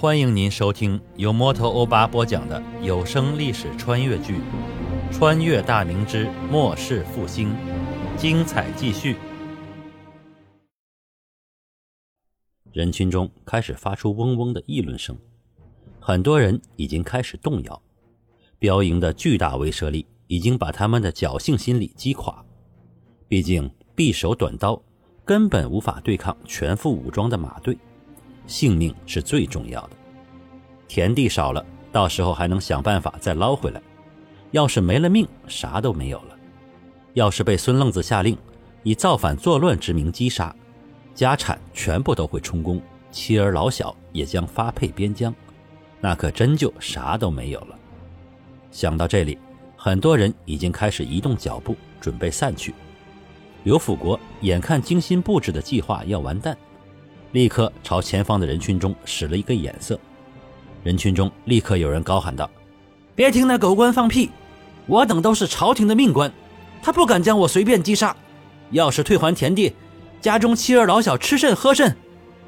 欢迎您收听由摩托欧巴播讲的有声历史穿越剧《穿越大明之末世复兴》，精彩继续。人群中开始发出嗡嗡的议论声，很多人已经开始动摇。标营的巨大威慑力已经把他们的侥幸心理击垮。毕竟匕首短刀根本无法对抗全副武装的马队。性命是最重要的，田地少了，到时候还能想办法再捞回来；要是没了命，啥都没有了。要是被孙愣子下令以造反作乱之名击杀，家产全部都会充公，妻儿老小也将发配边疆，那可真就啥都没有了。想到这里，很多人已经开始移动脚步，准备散去。刘辅国眼看精心布置的计划要完蛋。立刻朝前方的人群中使了一个眼色，人群中立刻有人高喊道：“别听那狗官放屁！我等都是朝廷的命官，他不敢将我随便击杀。要是退还田地，家中妻儿老小吃甚喝甚？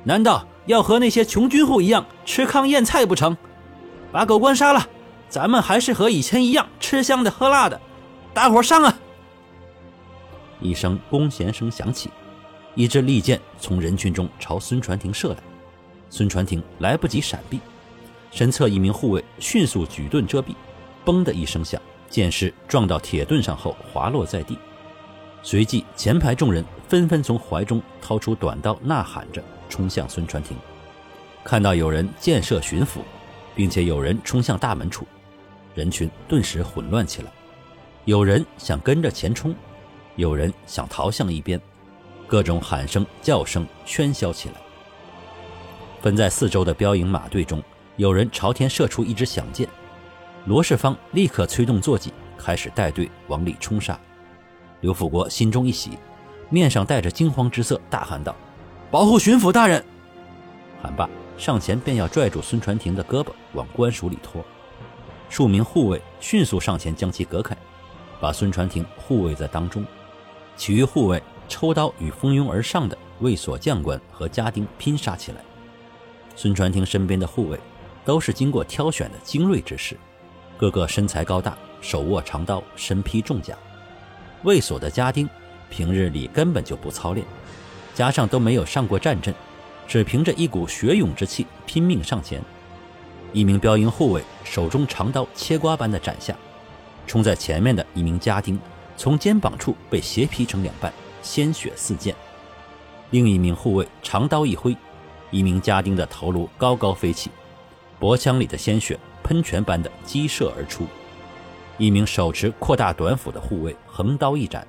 难道要和那些穷军户一样吃糠咽菜不成？把狗官杀了，咱们还是和以前一样吃香的喝辣的。大伙上啊！”一声弓弦声响起。一支利箭从人群中朝孙传庭射来，孙传庭来不及闪避，身侧一名护卫迅速举盾遮蔽，嘣的一声响，箭矢撞到铁盾上后滑落在地。随即，前排众人纷纷从怀中掏出短刀，呐喊着冲向孙传庭。看到有人箭射巡抚，并且有人冲向大门处，人群顿时混乱起来。有人想跟着前冲，有人想逃向一边。各种喊声、叫声喧嚣起来。分在四周的标营马队中，有人朝天射出一支响箭，罗世芳立刻催动坐骑，开始带队往里冲杀。刘辅国心中一喜，面上带着惊慌之色，大喊道：“保护巡抚大人！”喊罢，上前便要拽住孙传庭的胳膊往官署里拖。数名护卫迅速上前将其隔开，把孙传庭护卫在当中，其余护卫。抽刀与蜂拥而上的卫所将官和家丁拼杀起来。孙传庭身边的护卫都是经过挑选的精锐之士，个个身材高大，手握长刀，身披重甲。卫所的家丁平日里根本就不操练，加上都没有上过战阵，只凭着一股血勇之气拼命上前。一名标营护卫手中长刀切瓜般的斩下，冲在前面的一名家丁从肩膀处被斜劈成两半。鲜血四溅，另一名护卫长刀一挥，一名家丁的头颅高高飞起，脖腔里的鲜血喷泉般的激射而出。一名手持扩大短斧的护卫横刀一斩，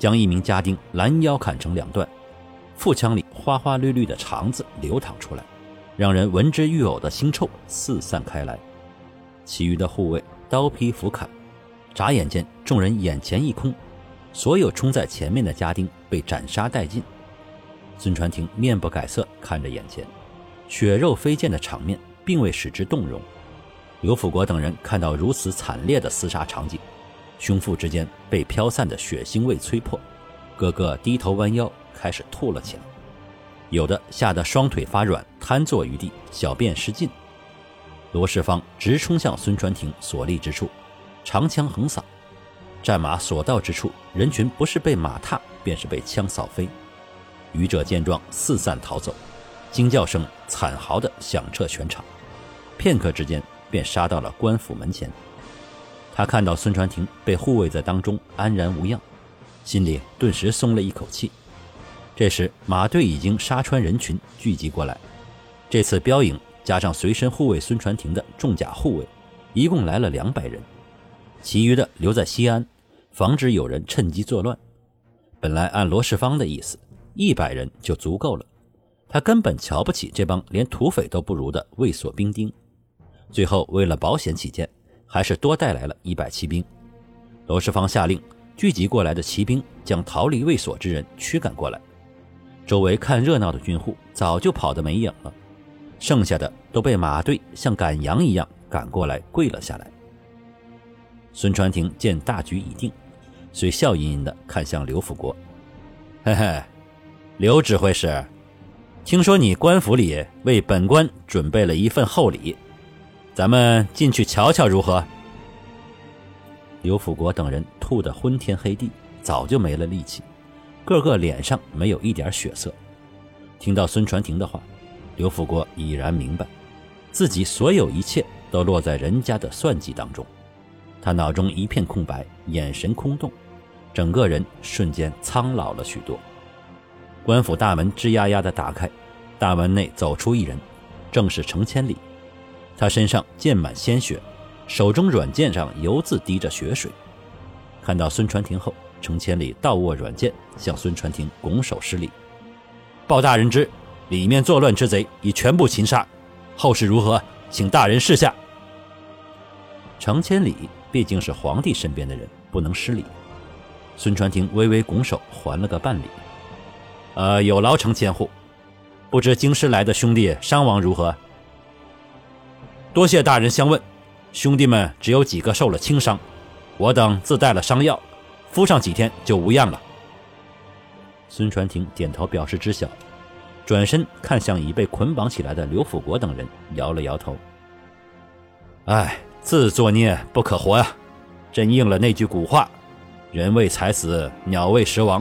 将一名家丁拦腰砍成两段，腹腔里花花绿绿的肠子流淌出来，让人闻之欲呕的腥臭四散开来。其余的护卫刀劈斧砍，眨眼间，众人眼前一空。所有冲在前面的家丁被斩杀殆尽。孙传庭面不改色看着眼前血肉飞溅的场面，并未使之动容。刘辅国等人看到如此惨烈的厮杀场景，胸腹之间被飘散的血腥味催迫，个个低头弯腰开始吐了起来，有的吓得双腿发软，瘫坐于地，小便失禁。罗世芳直冲向孙传庭所立之处，长枪横扫。战马所到之处，人群不是被马踏，便是被枪扫飞。愚者见状，四散逃走，惊叫声惨嚎的响彻全场。片刻之间，便杀到了官府门前。他看到孙传庭被护卫在当中，安然无恙，心里顿时松了一口气。这时，马队已经杀穿人群，聚集过来。这次标营加上随身护卫孙传庭的重甲护卫，一共来了两百人，其余的留在西安。防止有人趁机作乱。本来按罗世芳的意思，一百人就足够了。他根本瞧不起这帮连土匪都不如的卫所兵丁。最后为了保险起见，还是多带来了一百骑兵。罗世芳下令，聚集过来的骑兵将逃离卫所之人驱赶过来。周围看热闹的军户早就跑得没影了，剩下的都被马队像赶羊一样赶过来，跪了下来。孙传庭见大局已定。遂笑吟吟地看向刘辅国，嘿嘿，刘指挥使，听说你官府里为本官准备了一份厚礼，咱们进去瞧瞧如何？”刘辅国等人吐得昏天黑地，早就没了力气，个个脸上没有一点血色。听到孙传庭的话，刘辅国已然明白，自己所有一切都落在人家的算计当中。他脑中一片空白，眼神空洞，整个人瞬间苍老了许多。官府大门吱呀呀地打开，大门内走出一人，正是程千里。他身上溅满鲜血，手中软剑上犹自滴着血水。看到孙传庭后，程千里倒握软剑，向孙传庭拱手施礼：“报大人知，里面作乱之贼已全部擒杀，后事如何，请大人示下。”程千里。毕竟是皇帝身边的人，不能失礼。孙传庭微微拱手，还了个半礼。呃，有劳程千户。不知京师来的兄弟伤亡如何？多谢大人相问。兄弟们只有几个受了轻伤，我等自带了伤药，敷上几天就无恙了。孙传庭点头表示知晓，转身看向已被捆绑起来的刘辅国等人，摇了摇头。唉。自作孽不可活呀！真应了那句古话：“人为财死，鸟为食亡。”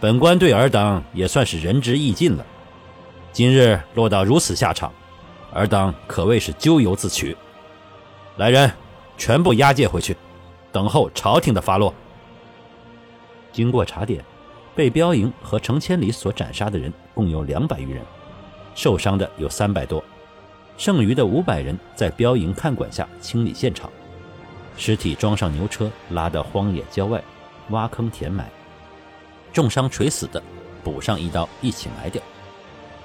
本官对尔等也算是仁至义尽了。今日落到如此下场，尔等可谓是咎由自取。来人，全部押解回去，等候朝廷的发落。经过查点，被标营和程千里所斩杀的人共有两百余人，受伤的有三百多。剩余的五百人在标营看管下清理现场，尸体装上牛车，拉到荒野郊外，挖坑填埋。重伤垂死的，补上一刀，一起埋掉。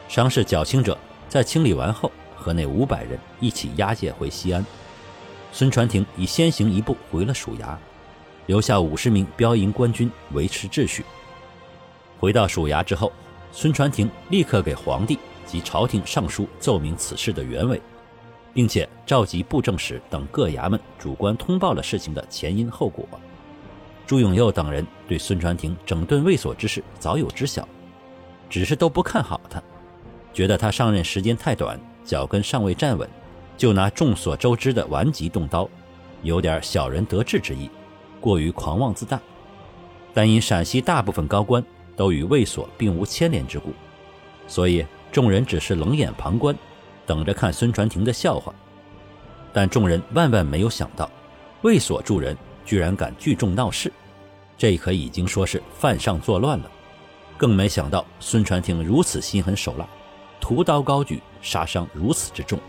伤势较轻者，在清理完后，和那五百人一起押解回西安。孙传庭已先行一步回了署衙，留下五十名标营官军维持秩序。回到署衙之后，孙传庭立刻给皇帝。及朝廷上书奏明此事的原委，并且召集布政使等各衙门主官通报了事情的前因后果。朱永佑等人对孙传庭整顿卫所之事早有知晓，只是都不看好他，觉得他上任时间太短，脚跟尚未站稳，就拿众所周知的顽疾动刀，有点小人得志之意，过于狂妄自大。但因陕西大部分高官都与卫所并无牵连之故，所以。众人只是冷眼旁观，等着看孙传庭的笑话。但众人万万没有想到，卫所助人居然敢聚众闹事，这可已经说是犯上作乱了。更没想到孙传庭如此心狠手辣，屠刀高举，杀伤如此之重。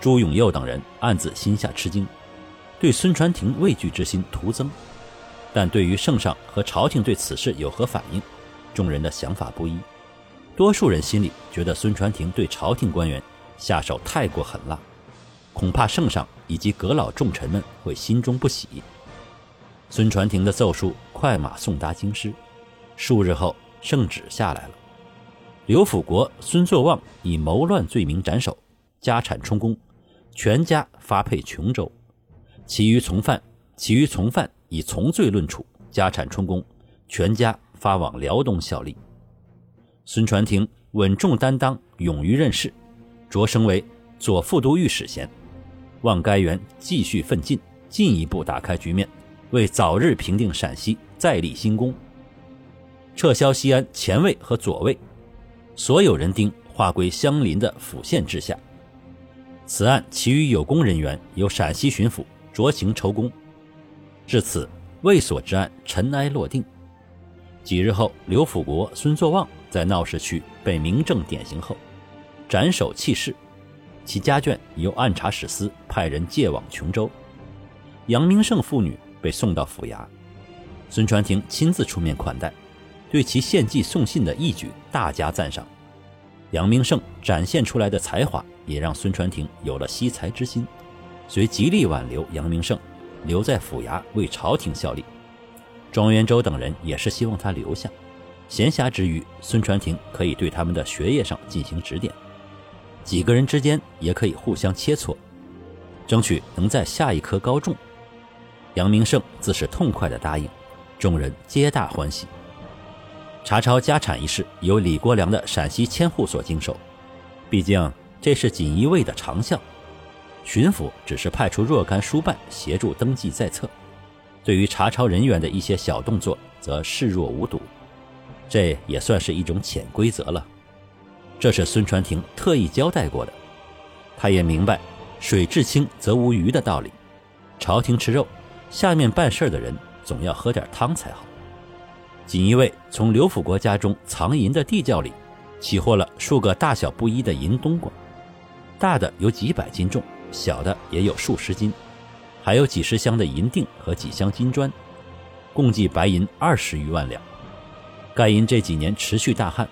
朱永佑等人暗自心下吃惊，对孙传庭畏惧之心徒增。但对于圣上和朝廷对此事有何反应，众人的想法不一。多数人心里觉得孙传庭对朝廷官员下手太过狠辣，恐怕圣上以及阁老重臣们会心中不喜。孙传庭的奏书快马送达京师，数日后圣旨下来了：刘辅国、孙作旺以谋乱罪名斩首，家产充公，全家发配琼州；其余从犯，其余从犯以从罪论处，家产充公，全家发往辽东效力。孙传庭稳重担当，勇于任事，擢升为左副都御史衔，望该员继续奋进，进一步打开局面，为早日平定陕西再立新功。撤销西安前卫和左卫，所有人丁划归相邻的府县治下。此案其余有功人员由陕西巡抚酌情筹功。至此，卫所之案尘埃落定。几日后，刘辅国、孙作旺。在闹市区被明正典刑后，斩首弃市，其家眷由按察使司派人借往琼州。杨明胜父女被送到府衙，孙传庭亲自出面款待，对其献计送信的义举大加赞赏。杨明胜展现出来的才华也让孙传庭有了惜才之心，遂极力挽留杨明胜留在府衙为朝廷效力。庄元周等人也是希望他留下。闲暇之余，孙传庭可以对他们的学业上进行指点，几个人之间也可以互相切磋，争取能在下一科高中。杨明胜自是痛快的答应，众人皆大欢喜。查抄家产一事由李国梁的陕西千户所经手，毕竟这是锦衣卫的长项，巡抚只是派出若干书办协助登记在册，对于查抄人员的一些小动作则视若无睹，这也算是一种潜规则了。这是孙传庭特意交代过的，他也明白“水至清则无鱼”的道理，朝廷吃肉，下面办事的人总要喝点汤才好。锦衣卫从刘辅国家中藏银的地窖里，起获了数个大小不一的银冬瓜，大的有几百斤重，小的也有数十斤，还有几十箱的银锭和几箱金砖，共计白银二十余万两。盖银这几年持续大旱，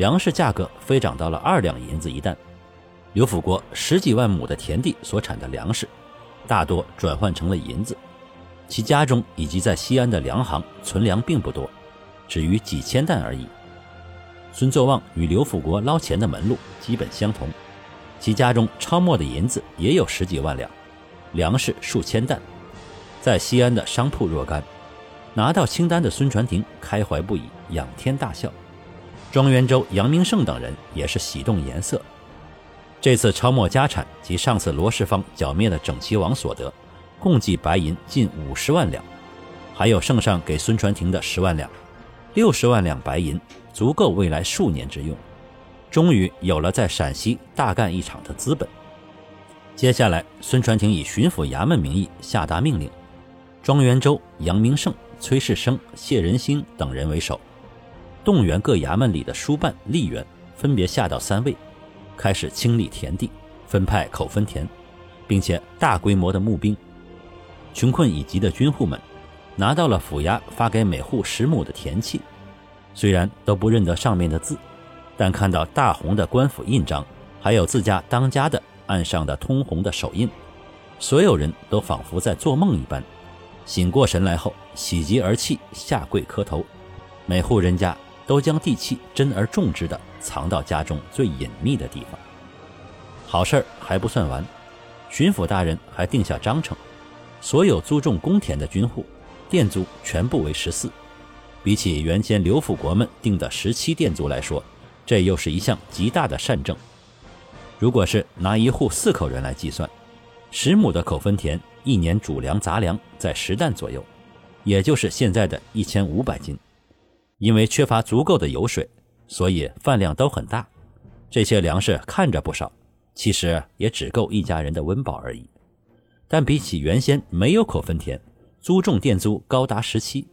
粮食价格飞涨到了二两银子一担。刘辅国十几万亩的田地所产的粮食，大多转换成了银子，其家中以及在西安的粮行存粮并不多。只余几千担而已。孙作旺与刘辅国捞钱的门路基本相同，其家中抄没的银子也有十几万两，粮食数千担，在西安的商铺若干。拿到清单的孙传庭开怀不已，仰天大笑。庄元周、杨明胜等人也是喜动颜色。这次抄没家产及上次罗世芳剿灭的整齐王所得，共计白银近五十万两，还有圣上给孙传庭的十万两。六十万两白银足够未来数年之用，终于有了在陕西大干一场的资本。接下来，孙传庭以巡抚衙门名义下达命令，庄元周、杨明胜、崔世生、谢仁兴等人为首，动员各衙门里的书办、吏员，分别下到三位，开始清理田地，分派口分田，并且大规模的募兵。穷困已极的军户们。拿到了府衙发给每户十亩的田契，虽然都不认得上面的字，但看到大红的官府印章，还有自家当家的案上的通红的手印，所有人都仿佛在做梦一般，醒过神来后喜极而泣，下跪磕头。每户人家都将地契珍而重之的藏到家中最隐秘的地方。好事儿还不算完，巡抚大人还定下章程，所有租种公田的军户。店租全部为十四，比起原先刘辅国们定的十七店租来说，这又是一项极大的善政。如果是拿一户四口人来计算，十亩的口分田一年主粮杂粮在十担左右，也就是现在的一千五百斤。因为缺乏足够的油水，所以饭量都很大。这些粮食看着不少，其实也只够一家人的温饱而已。但比起原先没有口分田，租种店租高达十七，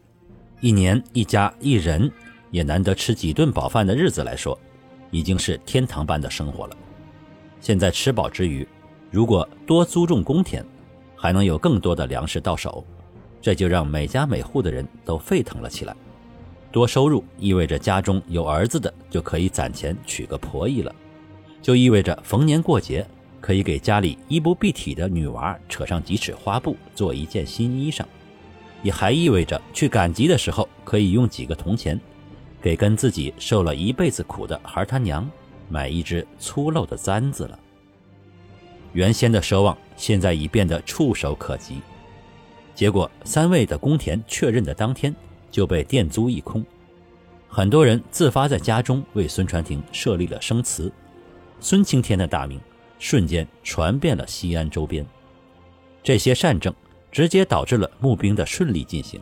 一年一家一人也难得吃几顿饱饭的日子来说，已经是天堂般的生活了。现在吃饱之余，如果多租种公田，还能有更多的粮食到手，这就让每家每户的人都沸腾了起来。多收入意味着家中有儿子的就可以攒钱娶个婆姨了，就意味着逢年过节可以给家里衣不蔽体的女娃扯上几尺花布做一件新衣裳。也还意味着去赶集的时候，可以用几个铜钱，给跟自己受了一辈子苦的孩他娘买一只粗陋的簪子了。原先的奢望，现在已变得触手可及。结果，三位的公田确认的当天就被店租一空，很多人自发在家中为孙传庭设立了生祠，孙青天的大名瞬间传遍了西安周边。这些善政。直接导致了募兵的顺利进行。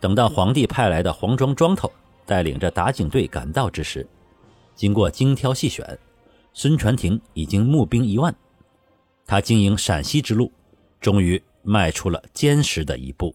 等到皇帝派来的黄庄庄头带领着打井队赶到之时，经过精挑细选，孙传庭已经募兵一万。他经营陕西之路，终于迈出了坚实的一步。